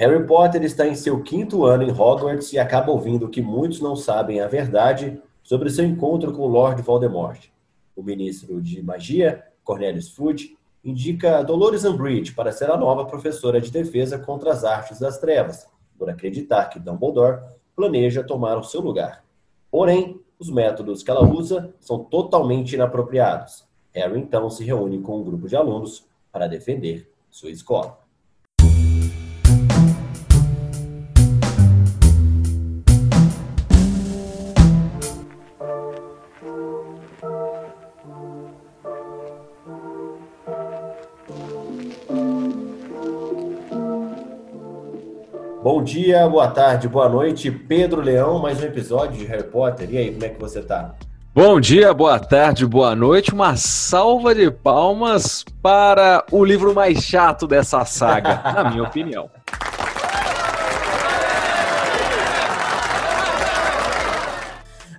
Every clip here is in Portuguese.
Harry Potter está em seu quinto ano em Hogwarts e acaba ouvindo que muitos não sabem a verdade sobre seu encontro com Lord Voldemort. O ministro de magia, Cornelius Fudge, indica Dolores Umbridge para ser a nova professora de defesa contra as artes das trevas, por acreditar que Dumbledore planeja tomar o seu lugar. Porém, os métodos que ela usa são totalmente inapropriados. Harry então se reúne com um grupo de alunos para defender sua escola. Bom dia, boa tarde, boa noite. Pedro Leão, mais um episódio de Harry Potter. E aí, como é que você tá? Bom dia, boa tarde, boa noite. Uma salva de palmas para o livro mais chato dessa saga, na minha opinião.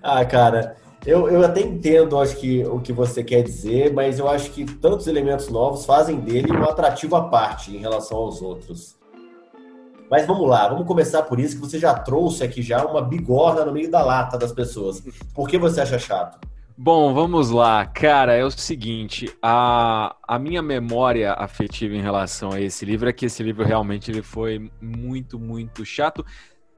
Ah, cara, eu, eu até entendo, acho que o que você quer dizer, mas eu acho que tantos elementos novos fazem dele um atrativo à parte em relação aos outros. Mas vamos lá, vamos começar por isso que você já trouxe aqui já uma bigorna no meio da lata das pessoas. Por que você acha chato? Bom, vamos lá. Cara, é o seguinte, a, a minha memória afetiva em relação a esse livro é que esse livro realmente ele foi muito, muito chato.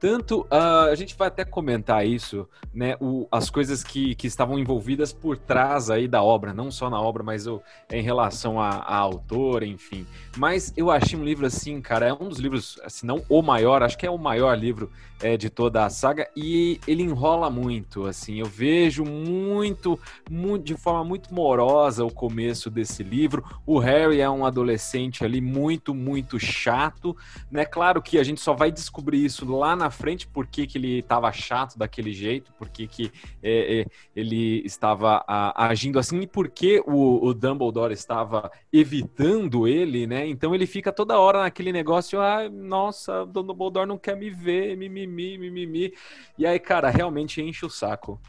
Tanto, uh, a gente vai até comentar isso, né? O, as coisas que, que estavam envolvidas por trás aí da obra, não só na obra, mas o, em relação à autora, enfim. Mas eu achei um livro assim, cara, é um dos livros, se não o maior, acho que é o maior livro é, de toda a saga e ele enrola muito, assim. Eu vejo muito, muito, de forma muito morosa o começo desse livro. O Harry é um adolescente ali muito, muito chato, né? Claro que a gente só vai descobrir isso lá na frente por que, que ele estava chato daquele jeito, por que, que é, é, ele estava a, agindo assim e por que o, o, Dumbledore estava evitando ele, né? Então ele fica toda hora naquele negócio, ah, nossa, o Dumbledore não quer me ver, mimimi, mimimi. E aí, cara, realmente enche o saco.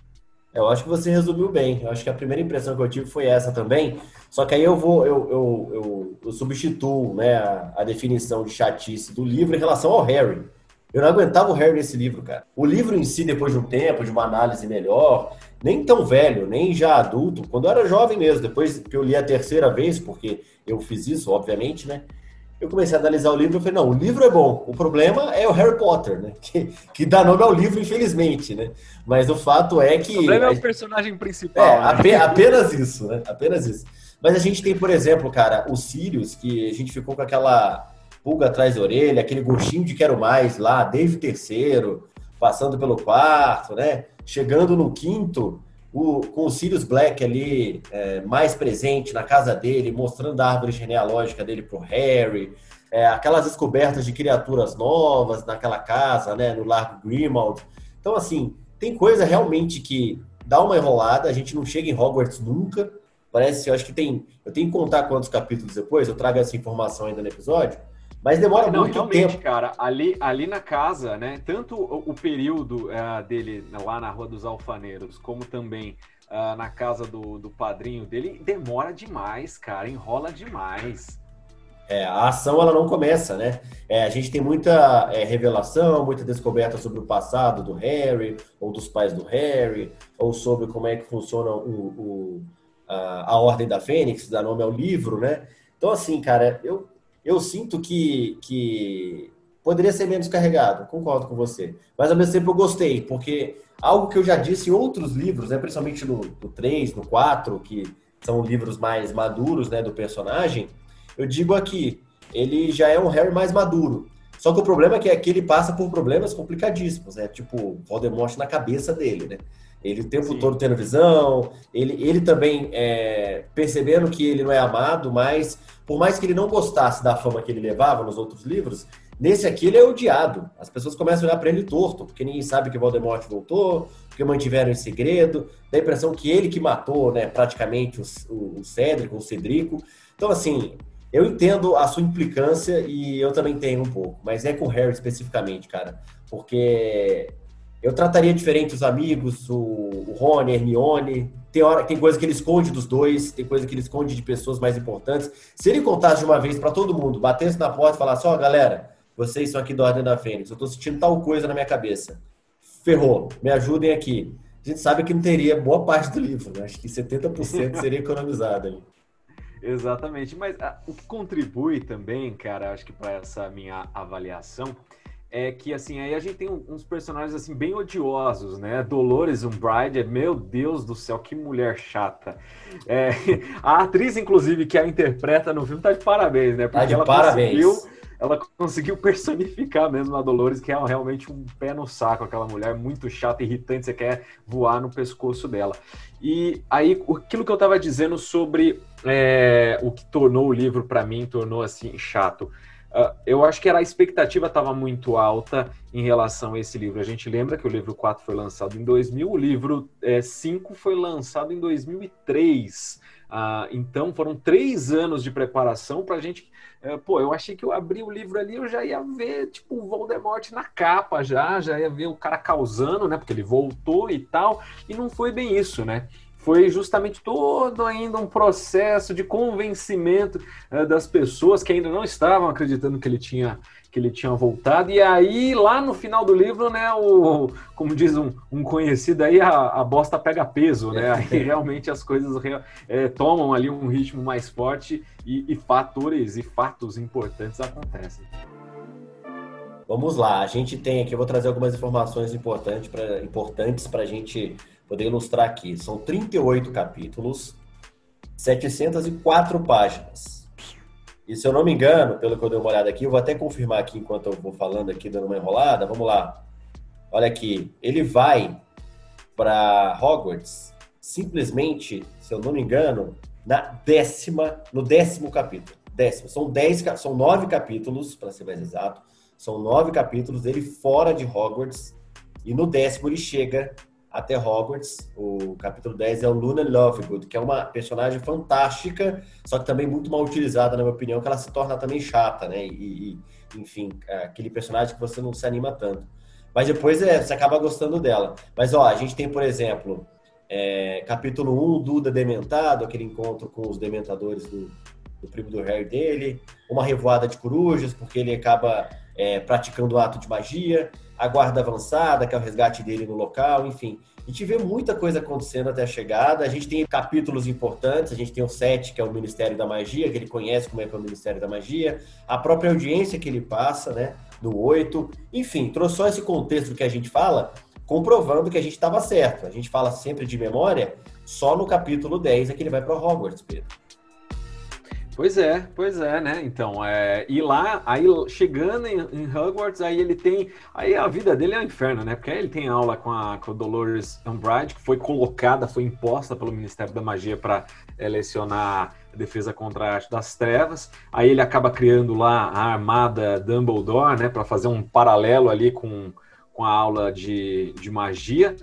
Eu acho que você resumiu bem. Eu acho que a primeira impressão que eu tive foi essa também. Só que aí eu vou, eu, eu, eu, eu substituo né, a, a, definição de chatice do livro em relação ao Harry. Eu não aguentava o Harry nesse livro, cara. O livro em si, depois de um tempo, de uma análise melhor, nem tão velho, nem já adulto, quando eu era jovem mesmo, depois que eu li a terceira vez, porque eu fiz isso, obviamente, né? Eu comecei a analisar o livro e falei, não, o livro é bom, o problema é o Harry Potter, né? Que, que dá nome ao livro, infelizmente, né? Mas o fato é que. O problema é o personagem principal. É, né? apenas isso, né? Apenas isso. Mas a gente tem, por exemplo, cara, o Sirius, que a gente ficou com aquela pulga atrás da orelha, aquele gostinho de quero mais lá, desde o terceiro, passando pelo quarto, né? Chegando no quinto, o, com o Sirius Black ali é, mais presente na casa dele, mostrando a árvore genealógica dele pro Harry, é, aquelas descobertas de criaturas novas naquela casa, né? No Largo Grimald. Então, assim, tem coisa realmente que dá uma enrolada, a gente não chega em Hogwarts nunca. Parece, eu acho que tem. Eu tenho que contar quantos capítulos depois, eu trago essa informação ainda no episódio mas demora não, muito realmente, tempo. cara, ali, ali na casa, né? Tanto o, o período uh, dele lá na Rua dos Alfaneiros, como também uh, na casa do, do padrinho dele, demora demais, cara, enrola demais. É, a ação ela não começa, né? É, a gente tem muita é, revelação, muita descoberta sobre o passado do Harry, ou dos pais do Harry, ou sobre como é que funciona o, o a, a Ordem da Fênix, dá nome ao livro, né? Então, assim, cara, eu eu sinto que, que poderia ser menos carregado, concordo com você. Mas ao mesmo tempo eu gostei, porque algo que eu já disse em outros livros, né, principalmente no, no 3, no 4, que são livros mais maduros né, do personagem, eu digo aqui, ele já é um Harry mais maduro. Só que o problema é que aqui ele passa por problemas complicadíssimos, né? Tipo, Voldemort na cabeça dele, né? Ele o tempo Sim. todo tendo visão, ele, ele também é, percebendo que ele não é amado, mas por mais que ele não gostasse da fama que ele levava nos outros livros, nesse aqui ele é odiado. As pessoas começam a olhar para ele torto, porque ninguém sabe que Voldemort voltou, porque mantiveram em segredo, dá a impressão que ele que matou, né, praticamente o, o Cédrico, o Cedrico. Então, assim, eu entendo a sua implicância e eu também tenho um pouco, mas é com o Harry especificamente, cara, porque eu trataria diferente os amigos, o, o Rony, a Hermione. Tem, hora, tem coisa que ele esconde dos dois, tem coisa que ele esconde de pessoas mais importantes. Se ele contasse de uma vez para todo mundo, batesse na porta e falasse: Ó, oh, galera, vocês são aqui da Ordem da Fênix, eu tô sentindo tal coisa na minha cabeça. Ferrou, me ajudem aqui. A gente sabe que não teria boa parte do livro, né? Acho que 70% seria economizado ali. Exatamente, mas ah, o que contribui também, cara, acho que para essa minha avaliação, é que assim, aí a gente tem uns personagens assim bem odiosos, né? Dolores Umbridge, meu Deus do céu, que mulher chata. É, a atriz, inclusive, que a interpreta no filme, tá de parabéns, né? Porque tá de ela parabéns. conseguiu ela conseguiu personificar mesmo a Dolores, que é realmente um pé no saco, aquela mulher muito chata, irritante, você quer voar no pescoço dela. E aí, aquilo que eu estava dizendo sobre é, o que tornou o livro, para mim, tornou assim chato. Uh, eu acho que era, a expectativa estava muito alta em relação a esse livro. A gente lembra que o livro 4 foi lançado em 2000, o livro é, 5 foi lançado em 2003. Uh, então foram três anos de preparação para a gente. Uh, pô, eu achei que eu abri o livro ali, eu já ia ver tipo o Voldemort na capa, já, já ia ver o cara causando, né? Porque ele voltou e tal. E não foi bem isso, né? Foi justamente todo ainda um processo de convencimento uh, das pessoas que ainda não estavam acreditando que ele tinha que ele tinha voltado. E aí lá no final do livro né o como diz um, um conhecido aí a, a, bosta pega peso né? Aí realmente as coisas é, tomam ali um ritmo mais forte e, e fatores e fatos importantes acontecem. Vamos lá, a gente tem aqui, eu vou trazer algumas informações importantes para importantes a gente poder ilustrar aqui. São 38 capítulos, 704 páginas. E se eu não me engano, pelo que eu dei uma olhada aqui, eu vou até confirmar aqui enquanto eu vou falando aqui, dando uma enrolada. Vamos lá. Olha aqui, ele vai para Hogwarts simplesmente, se eu não me engano, na décima, no décimo capítulo. Décimo. São dez, são nove capítulos, para ser mais exato. São nove capítulos dele fora de Hogwarts. E no décimo ele chega até Hogwarts. O capítulo 10 é o Luna Lovegood, que é uma personagem fantástica, só que também muito mal utilizada, na minha opinião, que ela se torna também chata, né? E, e enfim, é aquele personagem que você não se anima tanto. Mas depois é, você acaba gostando dela. Mas, ó, a gente tem, por exemplo, é, capítulo 1, Duda Dementado, aquele encontro com os dementadores do, do primo do Harry dele, uma revoada de corujas, porque ele acaba é, praticando o ato de magia a guarda avançada, que é o resgate dele no local, enfim. A gente vê muita coisa acontecendo até a chegada. A gente tem capítulos importantes. A gente tem o 7, que é o Ministério da Magia, que ele conhece como é que é o Ministério da Magia. A própria audiência que ele passa, né? No 8. Enfim, trouxe só esse contexto que a gente fala, comprovando que a gente estava certo. A gente fala sempre de memória, só no capítulo 10 é que ele vai para Hogwarts, Pedro. Pois é, pois é, né? Então, é, e lá, aí chegando em, em, Hogwarts, aí ele tem. Aí a vida dele é um inferno, né? Porque aí ele tem aula com a, com a Dolores Umbridge, que foi colocada, foi imposta pelo Ministério da Magia para é, lecionar a defesa contra a arte das trevas. Aí ele acaba criando lá a armada Dumbledore, né? Para fazer um paralelo ali com, com a aula de, de magia.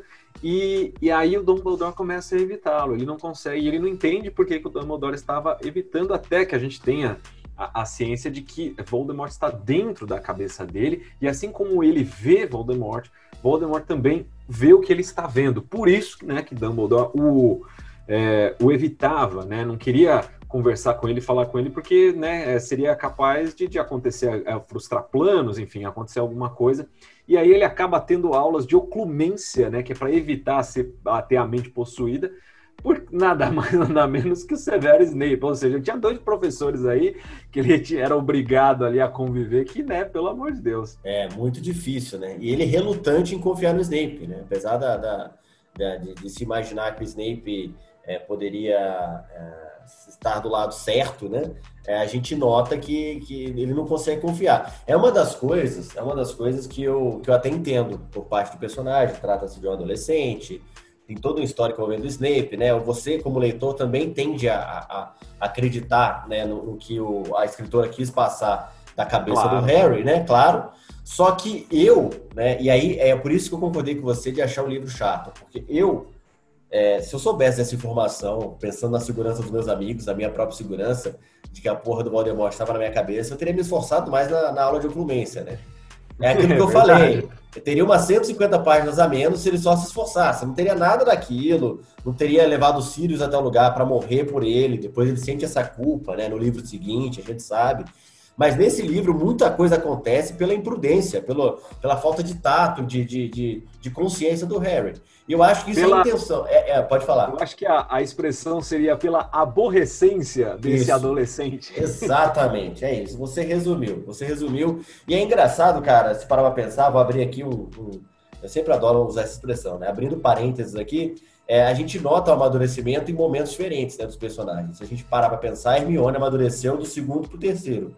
E, e aí o Dumbledore começa a evitá-lo. Ele não consegue, ele não entende por que, que o Dumbledore estava evitando até que a gente tenha a, a, ciência de que Voldemort está dentro da cabeça dele. E assim como ele vê Voldemort, Voldemort também vê o que ele está vendo. Por isso né, que Dumbledore o, é, o evitava, né? Não queria conversar com ele, falar com ele, porque né, é, seria capaz de, de acontecer, é, frustrar planos, enfim, acontecer alguma coisa. E aí ele acaba tendo aulas de oclumência, né, que é para evitar ser, ter a mente possuída, por nada mais nada menos que o Severo Snape. Ou seja, tinha dois professores aí que ele era obrigado ali a conviver, que, né, pelo amor de Deus. É, muito difícil, né? E ele relutante em confiar no Snape, né? Apesar da, da, da de, de, se imaginar que o Snape é, poderia... É estar do lado certo, né? É, a gente nota que, que ele não consegue confiar. É uma das coisas, é uma das coisas que eu, que eu até entendo por parte do personagem. Trata-se de um adolescente, tem todo um histórico envolvendo o Snape, né? Você, como leitor, também tende a, a, a acreditar né, no, no, que o, a escritora quis passar da cabeça claro. do Harry, né? Claro. Só que eu, né? E aí é por isso que eu concordei com você de achar o livro chato, porque eu é, se eu soubesse dessa informação, pensando na segurança dos meus amigos, na minha própria segurança, de que a porra do Voldemort estava na minha cabeça, eu teria me esforçado mais na, na aula de oclumência, né? É aquilo que eu falei. Eu teria umas 150 páginas a menos se ele só se esforçasse. Não teria nada daquilo, não teria levado os Sirius até o lugar para morrer por ele. Depois ele sente essa culpa, né? No livro seguinte, a gente sabe. Mas nesse livro, muita coisa acontece pela imprudência, pelo, pela falta de tato, de, de, de, de consciência do Harry. Eu acho que isso pela... é a intenção. É, é, pode falar. Eu acho que a, a expressão seria pela aborrecência desse isso. adolescente. Exatamente, é isso. Você resumiu. Você resumiu. E é engraçado, cara, se parar pra pensar, vou abrir aqui um. Eu sempre adoro usar essa expressão, né? Abrindo parênteses aqui, é, a gente nota o amadurecimento em momentos diferentes né, dos personagens. Se a gente parar para pensar, a Hermione amadureceu do segundo para o terceiro,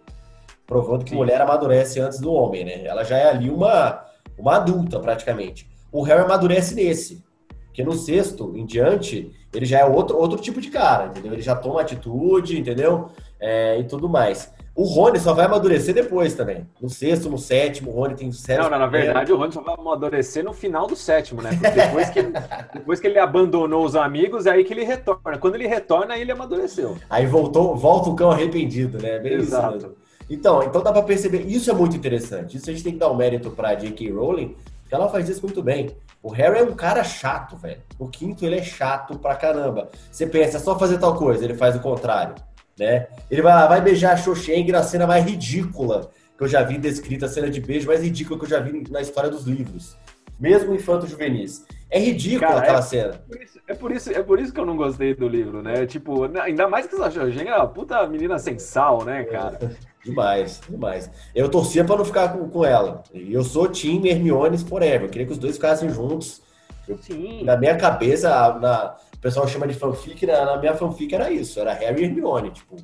provando que Sim. mulher amadurece antes do homem, né? Ela já é ali uma, uma adulta, praticamente. O Harry amadurece nesse, porque no sexto em diante, ele já é outro, outro tipo de cara, entendeu? Ele já toma atitude, entendeu? É, e tudo mais. O Rony só vai amadurecer depois também. No sexto, no sétimo, o Rony tem sete. Não, não, na verdade, o Rony só vai amadurecer no final do sétimo, né? Porque depois que, ele, depois que ele abandonou os amigos, é aí que ele retorna. Quando ele retorna, aí ele amadureceu. Aí voltou, volta o cão arrependido, né? Bem Exato. Isso então, então dá para perceber. Isso é muito interessante. Isso a gente tem que dar o um mérito pra J.K. Rowling, que ela faz isso muito bem. O Harry é um cara chato, velho. O quinto, ele é chato pra caramba. Você pensa, é só fazer tal coisa, ele faz o contrário né? Ele vai vai beijar a Xoxenga, a cena mais ridícula que eu já vi descrita, a cena de beijo mais ridícula que eu já vi na história dos livros. Mesmo infanto juvenis. É ridícula Cara, aquela é, cena. Por isso, é, por isso, é por isso que eu não gostei do livro, né? Tipo, ainda mais que essa Xoxenga é uma puta menina sem sal, né, cara? Demais, demais. Eu torcia para não ficar com, com ela. E eu sou Team Hermione Forever. Eu queria que os dois ficassem juntos. Eu, Sim. Na minha cabeça, na, pessoal chama de fanfic, na, na minha fanfic era isso, era Harry e Hermione, tipo.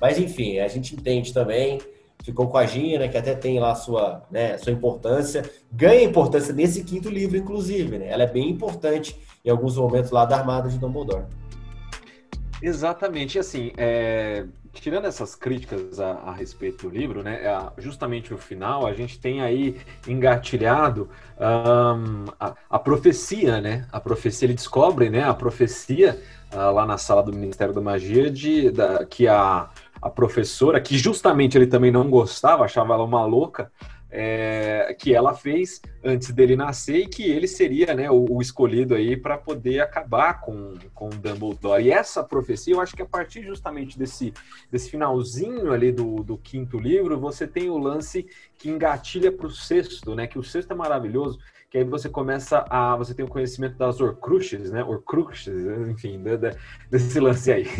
Mas enfim, a gente entende também, ficou com a Gina, que até tem lá sua, né, sua importância, ganha importância nesse quinto livro, inclusive, né? Ela é bem importante em alguns momentos lá da Armada de Dumbledore. Exatamente, assim, é, tirando essas críticas a, a, respeito do livro, né, justamente o final, a gente tem aí engatilhado um, a, a, profecia, né? A profecia, ele descobre, né, a profecia uh, lá na sala do Ministério da Magia de da, que a, a professora, que justamente ele também não gostava, achava ela uma louca, é, que ela fez antes dele nascer e que ele seria né, o, o escolhido aí para poder acabar com, com Dumbledore. E essa profecia, eu acho que a partir justamente desse, desse finalzinho ali do, do quinto livro, você tem o lance que engatilha para o sexto, né? Que o sexto é maravilhoso, que aí você começa a. Você tem o conhecimento das Horcruxes, né? Horcruxes, enfim, de, de, desse lance aí.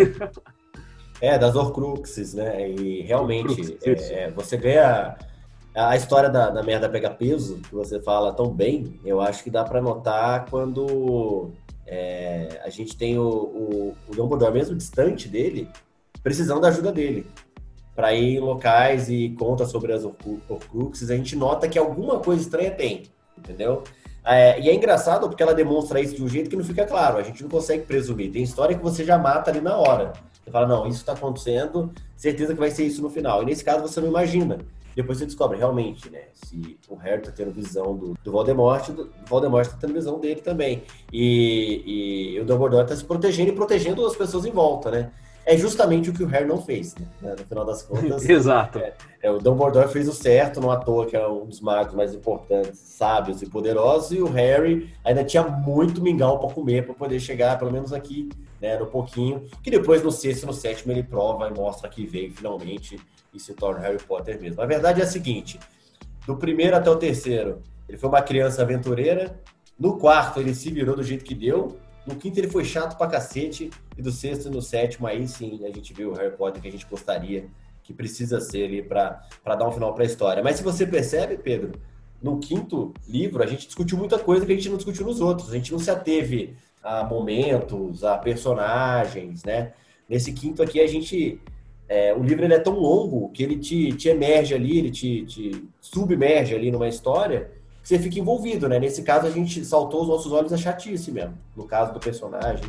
É, das Horcruxes, né? E realmente, é, você ganha a história da, da merda pega peso, que você fala tão bem, eu acho que dá para notar quando é, a gente tem o, o, o Dumbledore, mesmo distante dele, precisando da ajuda dele. Para ir em locais e conta sobre as Horcruxes, a gente nota que alguma coisa estranha tem, entendeu? É, e é engraçado porque ela demonstra isso de um jeito que não fica claro, a gente não consegue presumir. Tem história que você já mata ali na hora. Você fala, não, isso está acontecendo, certeza que vai ser isso no final. E nesse caso você não imagina. Depois você descobre realmente, né? Se o Harry tá tendo visão do, do Voldemort, o Voldemort tá tendo visão dele também. E, e o Dumbledore tá se protegendo e protegendo as pessoas em volta, né? É justamente o que o Harry não fez, né? No final das contas. Exato. É, é, o Dumbledore fez o certo, não à toa que é um dos magos mais importantes, sábios e poderosos, e o Harry ainda tinha muito mingau para comer para poder chegar, pelo menos aqui, né, no pouquinho, que depois no sexto e no sétimo ele prova e mostra que veio finalmente e se torna Harry Potter mesmo. A verdade é a seguinte: do primeiro até o terceiro, ele foi uma criança aventureira. No quarto, ele se virou do jeito que deu. No quinto, ele foi chato pra cacete. E do sexto e no sétimo, aí sim, a gente viu o Harry Potter que a gente gostaria, que precisa ser ali para dar um final para a história. Mas se você percebe, Pedro, no quinto livro, a gente discutiu muita coisa que a gente não discutiu nos outros. A gente não se ateve a momentos, a personagens, né? Nesse quinto aqui, a gente é, o livro ele é tão longo que ele te, te emerge ali, ele te, te submerge ali numa história que você fica envolvido, né? Nesse caso, a gente saltou os nossos olhos a chatice mesmo, no caso do personagem.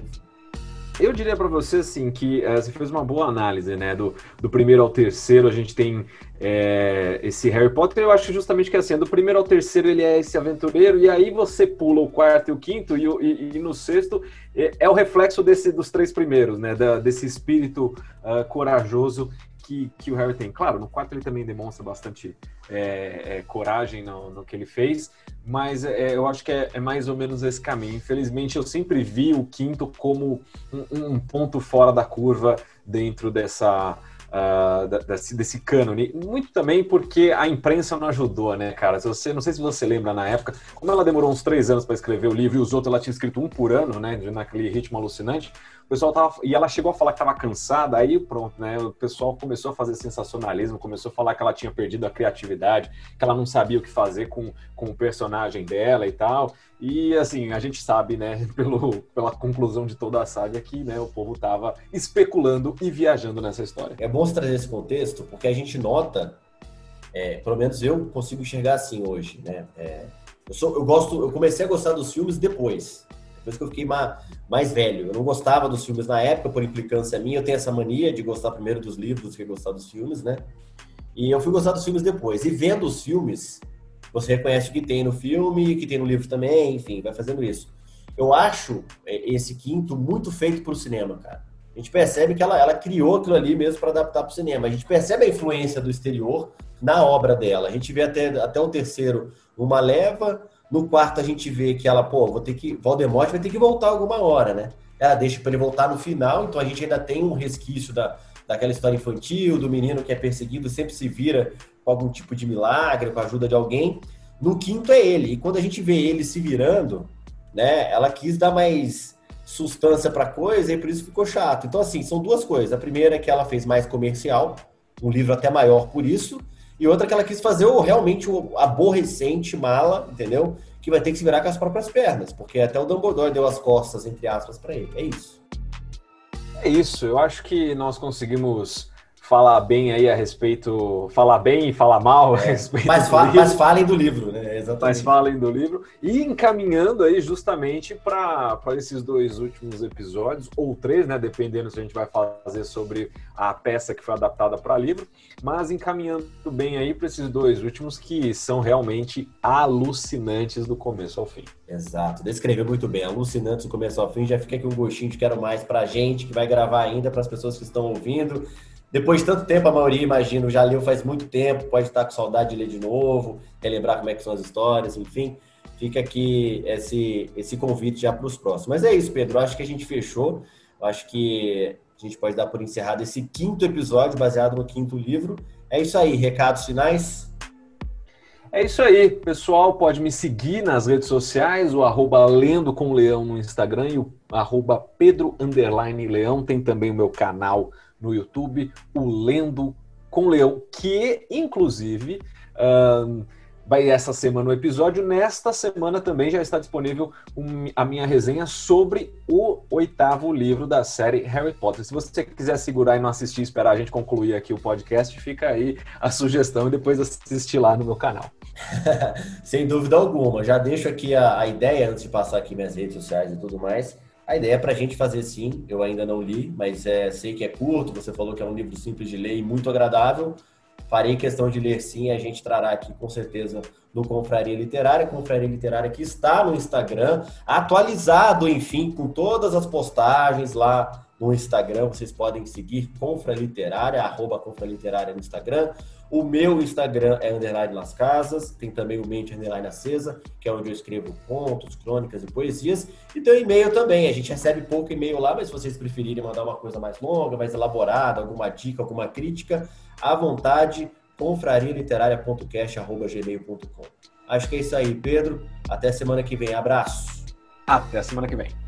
Eu diria para você assim que é, você fez uma boa análise, né? Do, do primeiro ao terceiro a gente tem é, esse Harry Potter. Eu acho justamente que assim, do primeiro ao terceiro ele é esse aventureiro e aí você pula o quarto e o quinto e, e, e no sexto é, é, o reflexo desse dos três primeiros, né? Da, desse espírito uh, corajoso que, que o Harry tem. Claro, no quarto ele também demonstra bastante é, é, coragem no, no, que ele fez, mas é, eu acho que é, é, mais ou menos esse caminho. Infelizmente, eu sempre vi o quinto como um, um ponto fora da curva dentro dessa. uh, desse, desse cânone. Muito também porque a imprensa não ajudou, né, cara? Se você, não sei se você lembra na época, como ela demorou uns três anos para escrever o livro e os outros ela tinha escrito um por ano, né, naquele ritmo alucinante, pessoal tava. E ela chegou a falar que estava cansada, aí pronto, né? O pessoal começou a fazer sensacionalismo, começou a falar que ela tinha perdido a criatividade, que ela não sabia o que fazer com, com o personagem dela e tal. E assim, a gente sabe, né, pelo, pela conclusão de toda a saga que né, o povo estava especulando e viajando nessa história. É bom trazer esse contexto, porque a gente nota, é, pelo menos eu consigo enxergar assim hoje, né? É, eu, sou, eu gosto, eu comecei a gostar dos filmes depois. Depois que eu fiquei mais, mais velho. Eu não gostava dos filmes na época, por implicância minha. Eu tenho essa mania de gostar primeiro dos livros que gostar dos filmes, né? E eu fui gostar dos filmes depois. E vendo os filmes, você reconhece o que tem no filme, o que tem no livro também, enfim, vai fazendo isso. Eu acho é, esse quinto muito feito para o cinema, cara. A gente percebe que ela, ela criou aquilo ali mesmo para adaptar para o cinema. A gente percebe a influência do exterior na obra dela. A gente vê até, até o terceiro uma leva, no quarto a gente vê que ela, pô, vou ter que. Voldemort vai ter que voltar alguma hora, né? Ela deixa para ele voltar no final, então a gente ainda tem um resquício da, daquela história infantil, do menino que é perseguido, sempre se vira com algum tipo de milagre, com a ajuda de alguém. No quinto é ele. E quando a gente vê ele se virando, né, ela quis dar mais substância para coisa e por isso ficou chato. Então, assim, são duas coisas. A primeira é que ela fez mais comercial, um livro até maior por isso e outra que ela quis fazer o realmente o aborrecente mala, entendeu? Que vai ter que se virar com as próprias pernas, porque até o Dumbledore deu as costas, entre aspas, para ele. É isso. É isso. Eu acho que nós conseguimos falar bem aí a respeito, falar bem e falar mal a é, respeito. Mas, fa mas, falem do livro, né? Exatamente. Mas falem do livro. E encaminhando aí justamente para esses dois últimos episódios, ou três, né? Dependendo se a gente vai fazer sobre a peça que foi adaptada para livro. Mas encaminhando bem aí para esses dois últimos que são realmente alucinantes do começo ao fim. Exato, descreveu muito bem. Alucinantes do começo ao fim. Já fica aqui um gostinho de quero mais para a gente que vai gravar ainda, para as pessoas que estão ouvindo. Depois de tanto tempo, a maioria, imagino, já leu faz muito tempo, pode estar com saudade de ler de novo, relembrar como é que são as histórias, enfim. Fica aqui esse, esse convite já para os próximos. Mas é isso, Pedro. Acho que a gente fechou. Acho que a gente pode dar por encerrado esse quinto episódio, baseado no quinto livro. É isso aí. Recados finais? É isso aí, pessoal. Pode me seguir nas redes sociais, o arroba Lendo com Leão no Instagram e o arroba Pedro Leão. Tem também o meu canal no YouTube, o Lendo com Leão, que inclusive um, vai essa semana o episódio. Nesta semana também já está disponível um, a minha resenha sobre o oitavo livro da série Harry Potter. Se você quiser segurar e não assistir, esperar a gente concluir aqui o podcast, fica aí a sugestão e depois assistir lá no meu canal. Sem dúvida alguma. Já deixo aqui a, a ideia antes de passar aqui minhas redes sociais e tudo mais. A ideia é para a gente fazer sim, eu ainda não li, mas é, sei que é curto, você falou que é um livro simples de ler e muito agradável. Farei questão de ler sim, a gente trará aqui com certeza no Confraria Literária, Confraria Literária que está no Instagram, atualizado, enfim, com todas as postagens lá no Instagram, vocês podem seguir Confra Literária, arroba Confra Literária no Instagram. O meu Instagram é Underline Las Casas, tem também o Mente Underline Acesa, que é onde eu escrevo contos, crônicas e poesias. E tem o e-mail também, a gente recebe pouco e-mail lá, mas se vocês preferirem mandar uma coisa mais longa, mais elaborada, alguma dica, alguma crítica, à vontade, confrarialiterária.cast.gmail.com. Acho que é isso aí, Pedro. Até semana que vem. Abraço. Até semana que vem.